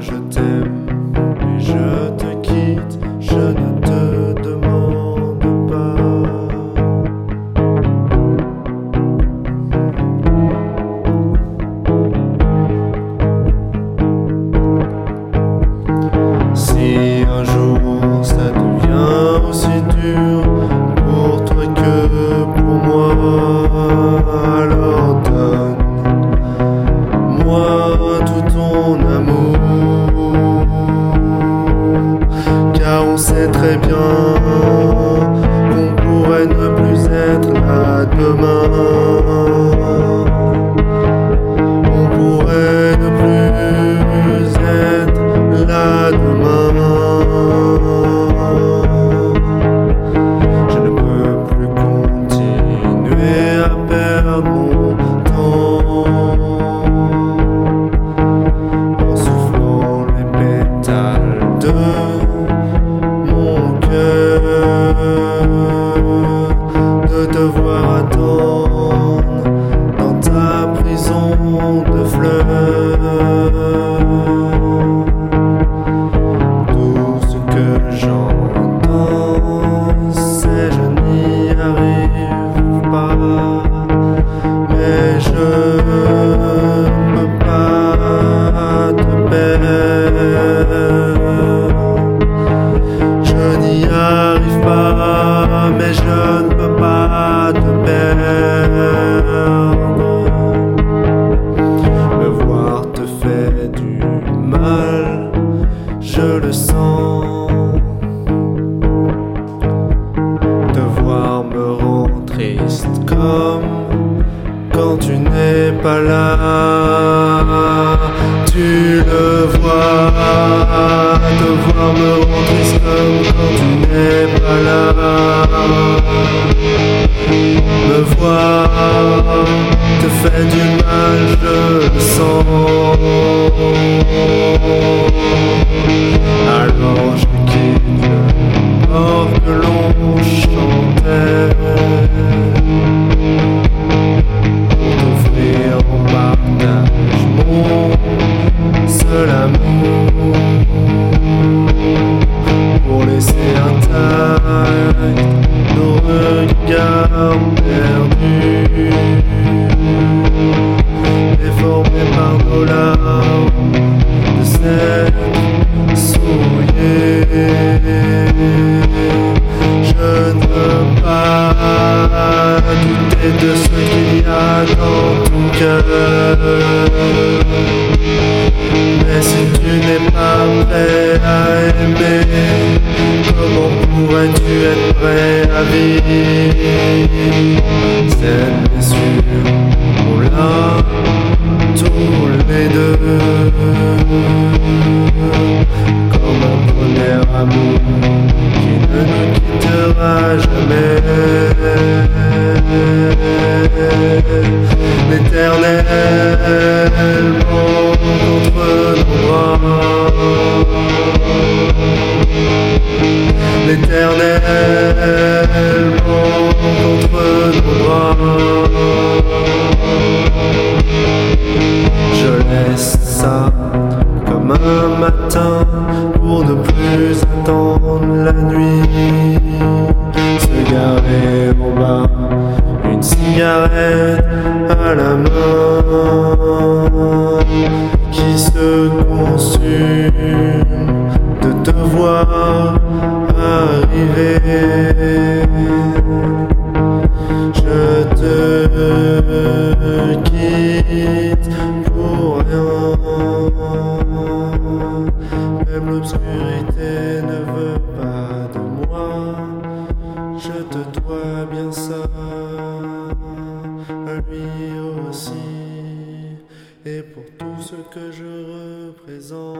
je t'aime et je te quitte, je ne te demande pas. Si un jour ça de fleurs. Je le sens. Te voir me rend triste comme quand tu n'es pas là. Tu le vois, te voir me rend triste comme quand tu n'es pas là. Je ne veux pas douter de ce qu'il y a dans ton cœur mais si tu n'es pas prêt à aimer, comment pourrais-tu être prêt à vivre? Cette blessure, on l'a tous les deux. L'éternel contre nos bras. L'éternel contre nos bras. Je laisse ça comme un matin pour ne plus attendre la nuit. Se garer en bas, cigarette à la main qui se consume de te voir arriver. Je te quitte pour rien. Même l'obscurité ne veut pas et pour tout ce que je représente.